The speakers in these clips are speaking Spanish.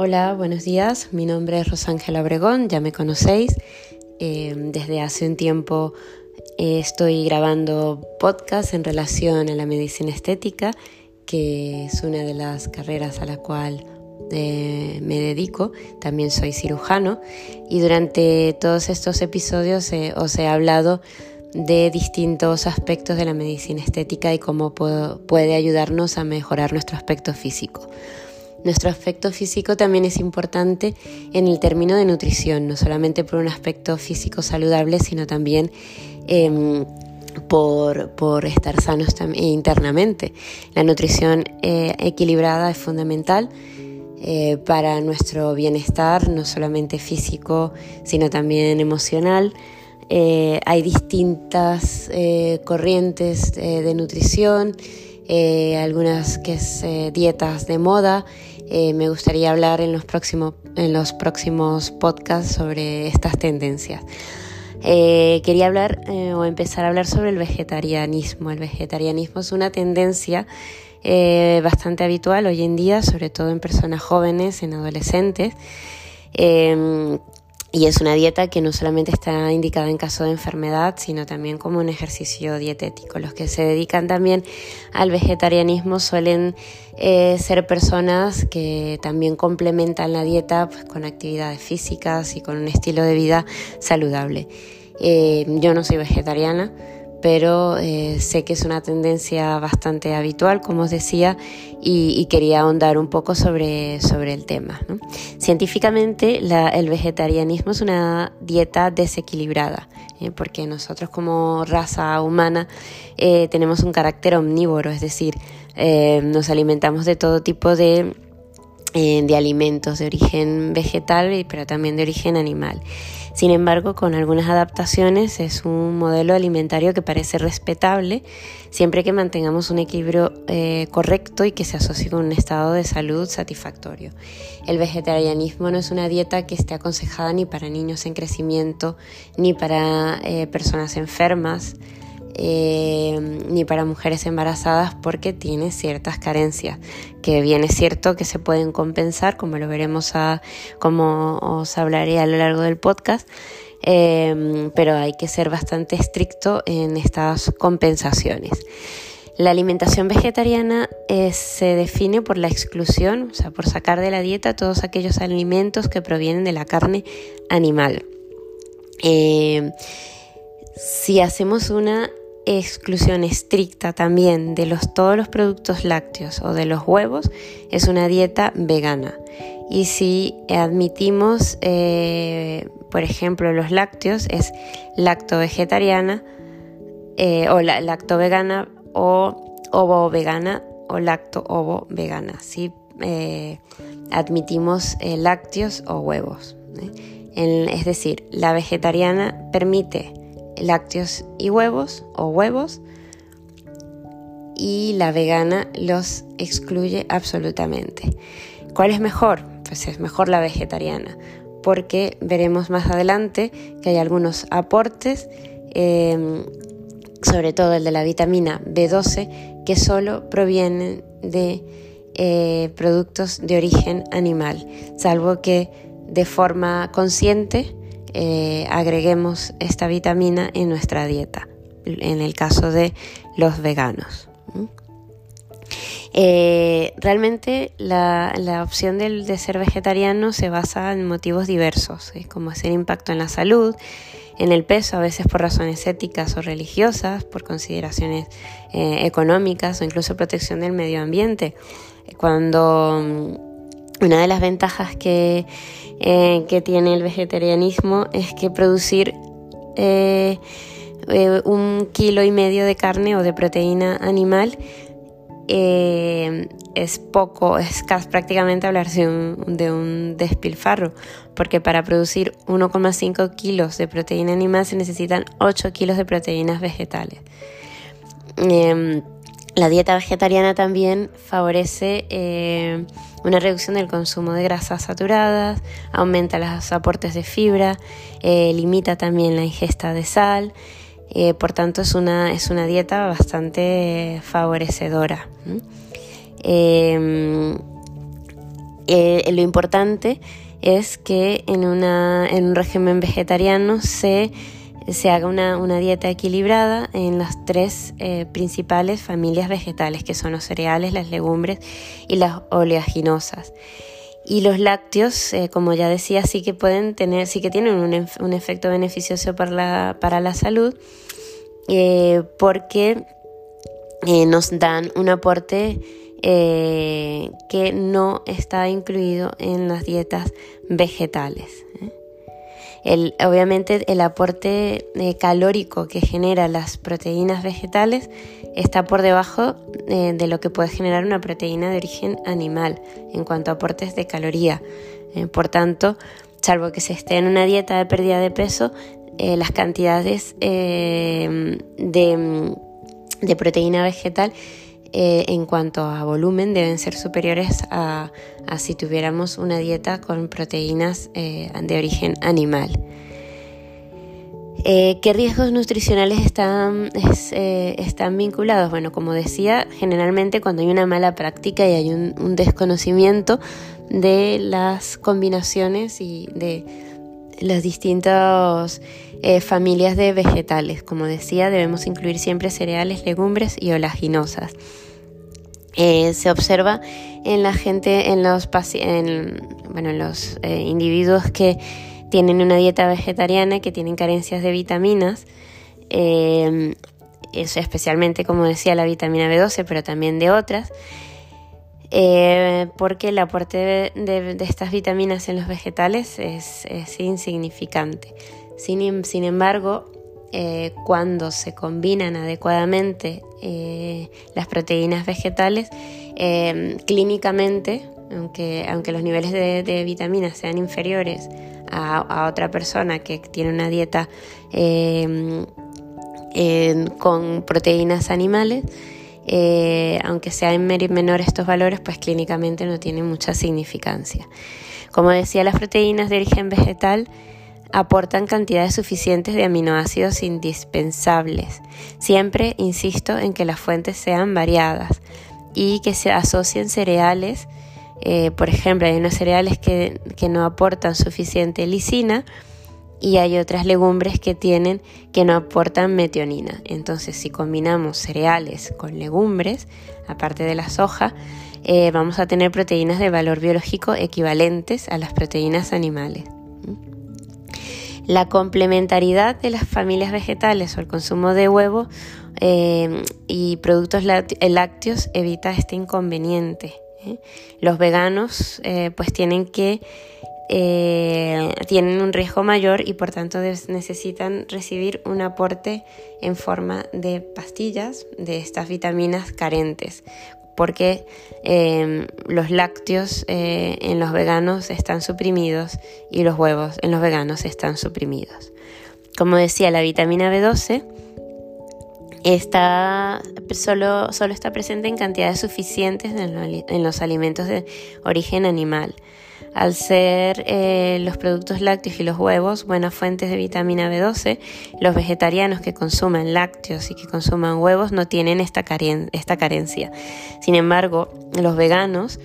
Hola, buenos días. Mi nombre es Rosángela Obregón, ya me conocéis. Eh, desde hace un tiempo eh, estoy grabando podcast en relación a la medicina estética, que es una de las carreras a la cual eh, me dedico. También soy cirujano y durante todos estos episodios os he hablado de distintos aspectos de la medicina estética y cómo puede ayudarnos a mejorar nuestro aspecto físico. Nuestro aspecto físico también es importante en el término de nutrición, no solamente por un aspecto físico saludable, sino también em, por, estar sanos internamente. La nutrición eh, equilibrada es fundamental eh, para nuestro bienestar, no solamente físico, sino también emocional. Eh, hay distintas corrientes de nutrición, algunas que es dietas de moda, eh, me gustaría hablar en los, próximos, en los próximos podcasts sobre estas tendencias. Eh, quería hablar eh, o empezar a hablar sobre el vegetarianismo. El vegetarianismo es una tendencia bastante habitual hoy en día, sobre todo en personas jóvenes, en adolescentes. Y es una dieta que no solamente está indicada en caso de enfermedad, sino también como un ejercicio dietético. Los que se dedican también al vegetarianismo suelen eh, ser personas que también complementan la dieta pues, con actividades físicas y con un estilo de vida saludable. Eh, yo no soy vegetariana, pero eh, sé que es una tendencia bastante habitual, como os decía, y, quería ahondar un poco sobre, sobre el tema. Científicamente, el vegetarianismo es una dieta desequilibrada, ¿eh? porque nosotros como raza humana eh, tenemos un carácter omnívoro, es decir, nos alimentamos de todo tipo de de alimentos de origen vegetal, pero también de origen animal. Sin embargo, con algunas adaptaciones es un modelo alimentario que parece respetable siempre que mantengamos un equilibrio eh, correcto y que se asocie con un estado de salud satisfactorio. El vegetarianismo no es una dieta que esté aconsejada ni para niños en crecimiento ni para eh, personas enfermas. Eh, ni para mujeres embarazadas porque tiene ciertas carencias que bien es cierto que se pueden compensar como lo veremos a, como os hablaré a lo largo del podcast eh, pero hay que ser bastante estricto en estas compensaciones la alimentación vegetariana eh, se define por la exclusión, o sea, por sacar de la dieta todos aquellos alimentos que provienen de la carne animal. si hacemos una exclusión estricta también de todos los productos lácteos o de los huevos es una dieta vegana. Y si admitimos, eh, por ejemplo, los lácteos, es lacto vegetariana eh, o la, lacto vegana o ovo vegana o lacto ovo vegana. Si eh, admitimos lácteos o huevos. es decir, la vegetariana permite lácteos y huevos o huevos y la vegana los excluye absolutamente. ¿Cuál es mejor? Pues es mejor la vegetariana, porque veremos más adelante que hay algunos aportes, em, sobre todo el de la vitamina B12, que solo provienen de eh, productos de origen animal, salvo que de forma consciente eh, agreguemos esta vitamina en nuestra dieta, en el caso de los veganos. Eh, realmente la, opción de, ser vegetariano se basa en motivos diversos, como hacer impacto en la salud, en el peso, a veces por razones éticas o religiosas, por consideraciones eh, económicas o incluso protección del medio ambiente. Cuando una de las ventajas que eh, que tiene el vegetarianismo es que producir eh, eh, un kilo y medio de carne o de proteína animal es poco, es prácticamente hablar de un, de un despilfarro, porque para producir 1,5 kilos de proteína animal se necesitan 8 kilos de proteínas vegetales. La dieta vegetariana también favorece eh, una reducción del consumo de grasas saturadas, aumenta los aportes de fibra, eh, limita también la ingesta de sal, eh, por tanto es una, es una dieta bastante favorecedora. Lo importante es que en, un régimen vegetariano se, haga una, dieta equilibrada en las tres eh, principales familias vegetales, que son los cereales, las legumbres y las oleaginosas. Y los lácteos, eh, como ya decía, sí que pueden tener, sí que tienen un, efecto beneficioso para la, para la salud, eh, porque nos dan un aporte que no está incluido en las dietas vegetales obviamente el aporte eh, calórico que genera las proteínas vegetales está por debajo eh, de lo que puede generar una proteína de origen animal en cuanto a aportes de caloría. Eh, por tanto, salvo que se esté en una dieta de pérdida de peso, las cantidades de, de proteína vegetal eh, en cuanto a volumen deben ser superiores a, si tuviéramos una dieta con proteínas eh, de origen animal. Eh, ¿Qué riesgos nutricionales están, están vinculados? Bueno, como decía, generalmente cuando hay una mala práctica y hay un, desconocimiento de las combinaciones y de las distintas familias de vegetales. Como decía, debemos incluir siempre cereales, legumbres y olaginosas. Eh, se observa en la gente, en los, bueno, los eh, individuos que tienen una dieta vegetariana, que tienen carencias de vitaminas, eh, especialmente, como decía, la vitamina B12, pero también de otras, porque el aporte de, estas vitaminas en los vegetales es, insignificante. sin embargo, eh, cuando se combinan adecuadamente eh, las proteínas vegetales, eh, clínicamente, aunque, aunque los niveles de, vitaminas sean inferiores a, otra persona que tiene una dieta con proteínas animales, aunque sean menores estos valores, pues clínicamente no tienen mucha significancia. Como decía, las proteínas de origen vegetal aportan cantidades suficientes de aminoácidos indispensables. Siempre insisto en que las fuentes sean variadas y que se asocien cereales. Eh, por ejemplo, hay unos cereales que, no aportan suficiente lisina y hay otras legumbres que tienen que no aportan metionina. Entonces, si combinamos cereales con legumbres, aparte de la soja, eh, vamos a tener proteínas de valor biológico equivalentes a las proteínas animales. La complementariedad de las familias vegetales o el consumo de huevo eh, y productos lácteos evita este inconveniente. ¿eh? Los veganos eh, pues tienen que tienen un riesgo mayor y por tanto necesitan recibir un aporte en forma de pastillas de estas vitaminas carentes, porque em, los lácteos eh, en los veganos están suprimidos y los huevos en los veganos están suprimidos. Como decía, la vitamina B12 está, solo, solo está presente en cantidades suficientes en los alimentos de origen animal al ser eh, los productos lácteos y los huevos buenas fuentes de vitamina B12, los vegetarianos que consuman lácteos y que consuman huevos no tienen esta, carencia. Sin embargo, los veganos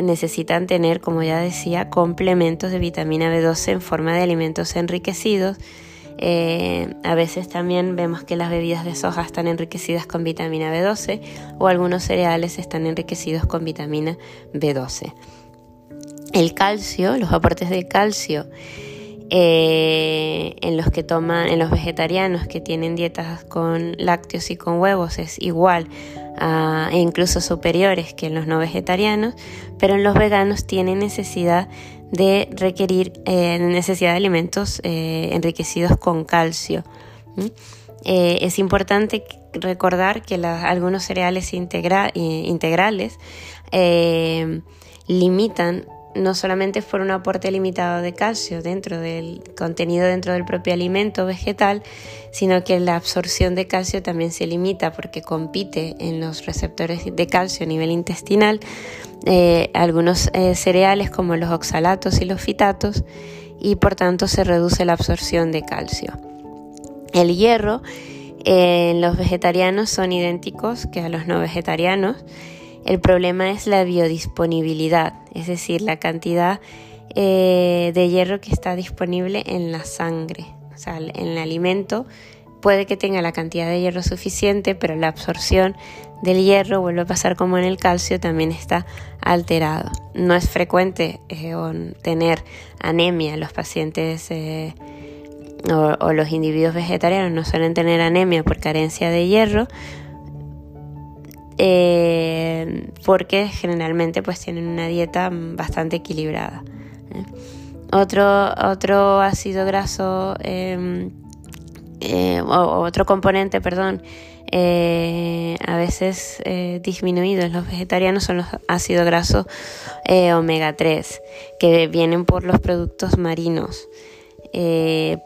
necesitan tener, como ya decía, complementos de vitamina B12 en forma de alimentos enriquecidos. Eh, a veces también vemos que las bebidas de soja están enriquecidas con vitamina B12 o algunos cereales están enriquecidos con vitamina B12 el calcio, los aportes de calcio eh, en los que toman, en los vegetarianos que tienen dietas con lácteos y con huevos es igual e incluso superiores que en los no vegetarianos, pero en los veganos tienen necesidad de requerir eh, necesidad de alimentos eh, enriquecidos con calcio. es importante recordar que algunos cereales integrales limitan no solamente por un aporte limitado de calcio dentro del contenido dentro del propio alimento vegetal, sino que la absorción de calcio también se limita porque compite en los receptores de calcio a nivel intestinal eh, algunos eh, cereales como los oxalatos y los fitatos y por tanto se reduce la absorción de calcio. El hierro eh, en los vegetarianos son idénticos que a los no vegetarianos El problema es la biodisponibilidad, es decir, la cantidad eh, de hierro que está disponible en la sangre, o sea, en el alimento puede que tenga la cantidad de hierro suficiente, pero la absorción del hierro, vuelve a pasar como en el calcio, también está alterado. No es frecuente eh, tener anemia. Los pacientes eh, o, los individuos vegetarianos no suelen tener anemia por carencia de hierro. Eh, porque generalmente pues tienen una dieta bastante equilibrada. Otro, otro ácido graso em, o otro componente, perdón, eh, a veces eh, disminuidos en los vegetarianos son los ácidos grasos eh, omega 3 que vienen por los productos marinos.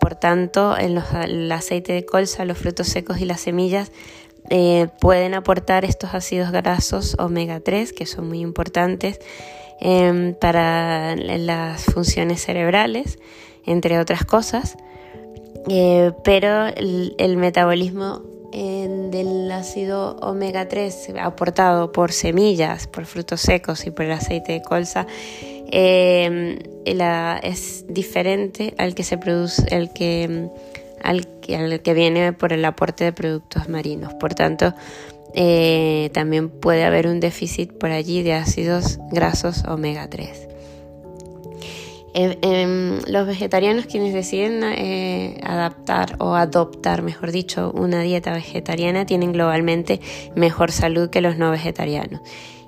por tanto, en el aceite de colza, los frutos secos y las semillas pueden aportar estos ácidos grasos omega 3 que son muy importantes em, para las funciones cerebrales, entre otras cosas. pero el metabolismo del ácido omega 3 aportado por semillas, por frutos secos y por el aceite de colza em, es diferente al que se produce, el que, al, que viene por el aporte de productos marinos. Por tanto, eh, también puede haber un déficit por allí de ácidos grasos omega 3. Em, los vegetarianos quienes deciden eh, adaptar o adoptar, mejor dicho, una dieta vegetariana tienen globalmente mejor salud que los no vegetarianos.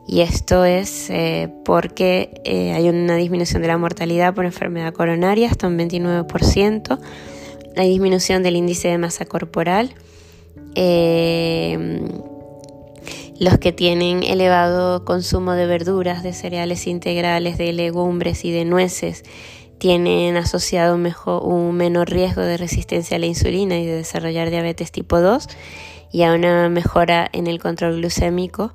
Y esto es eh, porque eh, hay una disminución de la mortalidad por enfermedad coronaria hasta un 29%, hay disminución del índice de masa corporal, los que tienen elevado consumo de verduras, de cereales integrales, de legumbres y de nueces tienen asociado un, menor riesgo de resistencia a la insulina y de desarrollar diabetes tipo 2 y a una mejora en el control glucémico,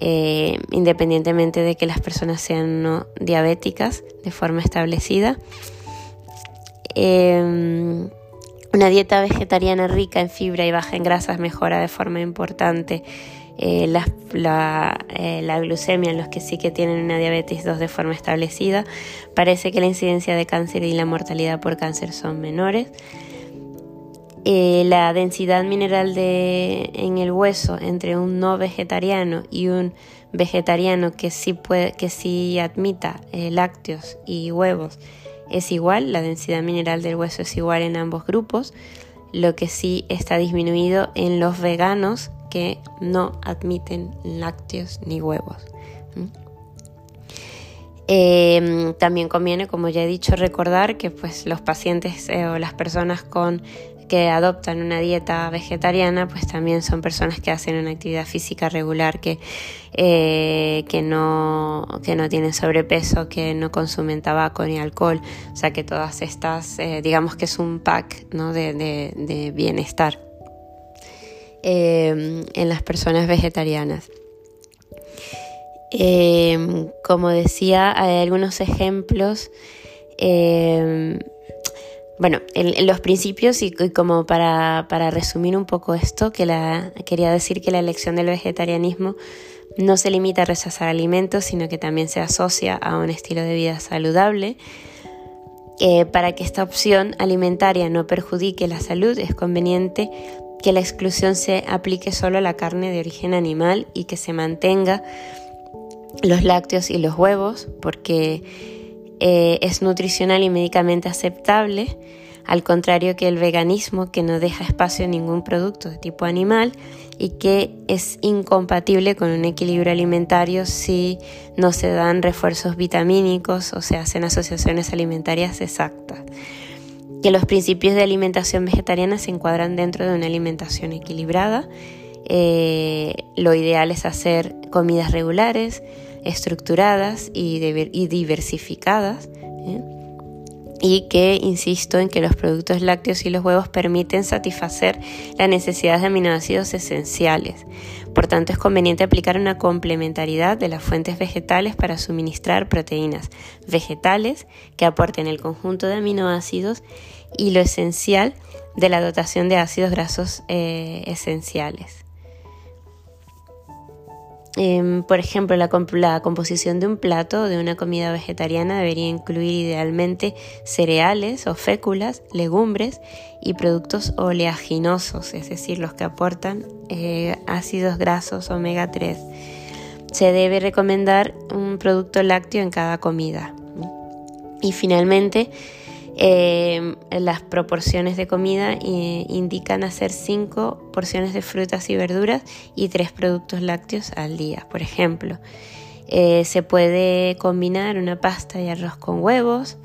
eh, independientemente de que las personas sean no diabéticas de forma establecida. Em, una dieta vegetariana rica en fibra y baja en grasas mejora de forma importante eh, la, eh, la, glucemia en los que sí que tienen una diabetes 2 de forma establecida, parece que la incidencia de cáncer y la mortalidad por cáncer son menores. Eh, la densidad mineral de, en el hueso entre un no vegetariano y un vegetariano que sí, que sí admita lácteos y huevos es igual, la densidad mineral del hueso es igual en ambos grupos, lo que sí está disminuido en los veganos que no admiten lácteos ni huevos. Em, también conviene, como ya he dicho, recordar que pues, los pacientes eh, o las personas con que adoptan una dieta vegetariana, pues también son personas que hacen una actividad física regular, que, eh, que, no, que no tienen sobrepeso, que no consumen tabaco ni alcohol, o sea que todas estas, eh, digamos que es un pack ¿no? de, de bienestar. Em, en las personas vegetarianas. Como decía, hay algunos ejemplos. Em, bueno, en, los principios y, como para, resumir un poco esto, que la, quería decir que la elección del vegetarianismo no se limita a rechazar alimentos, sino que también se asocia a un estilo de vida saludable. Eh, para que esta opción alimentaria no perjudique la salud, es conveniente que la exclusión se aplique solo a la carne de origen animal y que se mantenga los lácteos y los huevos porque eh, es nutricional y médicamente aceptable, al contrario que el veganismo que no deja espacio a ningún producto de tipo animal y que es incompatible con un equilibrio alimentario si no se dan refuerzos vitamínicos o se hacen asociaciones alimentarias exactas que los principios de alimentación vegetariana se encuadran dentro de una alimentación equilibrada. Eh, lo ideal es hacer comidas regulares, estructuradas y, diversificadas. ¿eh? Y que insisto en que los productos lácteos y los huevos permiten satisfacer las necesidades de aminoácidos esenciales. Por tanto, es conveniente aplicar una complementariedad de las fuentes vegetales para suministrar proteínas vegetales que aporten el conjunto de aminoácidos y lo esencial de la dotación de ácidos grasos eh, esenciales. Em, por ejemplo, la, composición de un plato de una comida vegetariana debería incluir idealmente cereales o féculas, legumbres y productos oleaginosos, es decir, los que aportan eh, ácidos grasos omega 3. Se debe recomendar un producto lácteo en cada comida. Y finalmente, em, las proporciones de comida eh, indican hacer 5 porciones de frutas y verduras y 3 productos lácteos al día. Por ejemplo, eh, se puede combinar una pasta y arroz con huevos,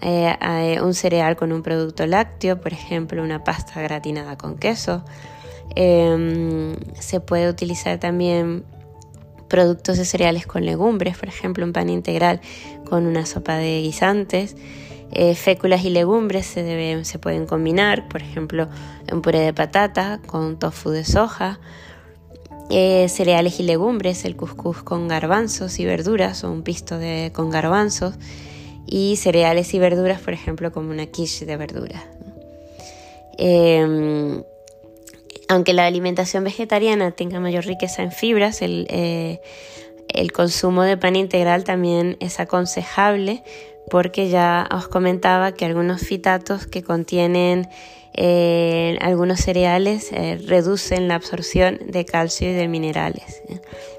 eh, un cereal con un producto lácteo, por ejemplo, una pasta gratinada con queso. Em, se puede utilizar también productos de cereales con legumbres, por ejemplo, un pan integral con una sopa de guisantes. Eh, féculas y legumbres se, se pueden combinar, por ejemplo, un puré de patata con tofu de soja. Eh, cereales y legumbres, el couscous con garbanzos y verduras o un pisto de, con garbanzos. Y cereales y verduras, por ejemplo, como una quiche de verduras. Em, aunque la alimentación vegetariana tenga mayor riqueza en fibras, eh, el, consumo de pan integral también es aconsejable porque ya os comentaba que algunos fitatos que contienen eh, algunos cereales eh, reducen la absorción de calcio y de minerales.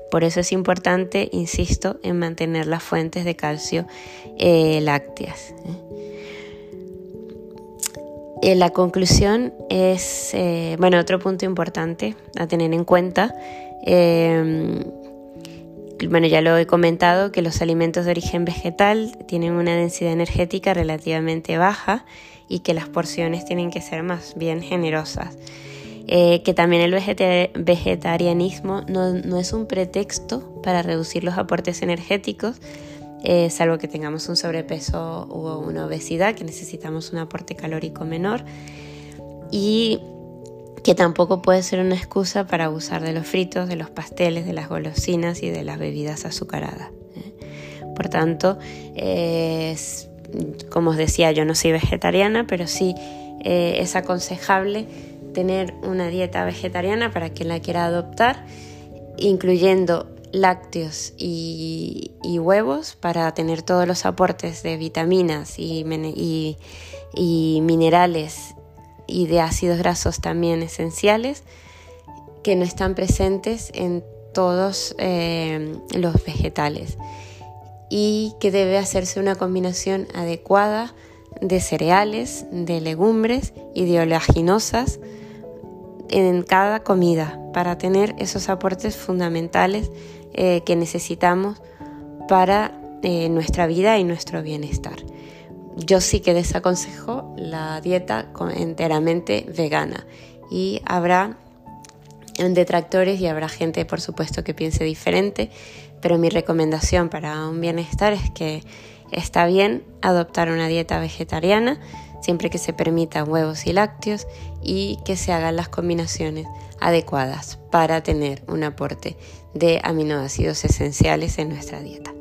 Por eso es importante, insisto, en mantener las fuentes de calcio lácteas. Eh, la conclusión es, bueno, otro punto importante a tener en cuenta. Bueno, ya lo he comentado, que los alimentos de origen vegetal tienen una densidad energética relativamente baja y que las porciones tienen que ser más bien generosas. Eh, que también el vegetarianismo no es un pretexto para reducir los aportes energéticos, eh, salvo que tengamos un sobrepeso o una obesidad, que necesitamos un aporte calórico menor. Y que tampoco puede ser una excusa para abusar de los fritos, de los pasteles, de las golosinas y de las bebidas azucaradas. ¿eh? Por tanto, como os decía, yo no soy vegetariana, pero sí eh, es aconsejable tener una dieta vegetariana para quien la quiera adoptar, incluyendo lácteos y, huevos para tener todos los aportes de vitaminas y, minerales y de ácidos grasos también esenciales que no están presentes en todos eh, los vegetales y que debe hacerse una combinación adecuada de cereales, de legumbres y de oleaginosas en cada comida para tener esos aportes fundamentales eh, que necesitamos para eh, nuestra vida y nuestro bienestar. Yo sí que desaconsejo la dieta enteramente vegana y habrá detractores y habrá gente, por supuesto, que piense diferente, pero mi recomendación para un bienestar es que está bien adoptar una dieta vegetariana siempre que se permitan huevos y lácteos y que se hagan las combinaciones adecuadas para tener un aporte de aminoácidos esenciales en nuestra dieta.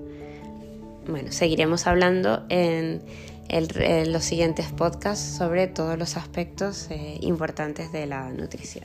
Bueno, seguiremos hablando en, los siguientes podcasts sobre todos los aspectos eh, importantes de la nutrición.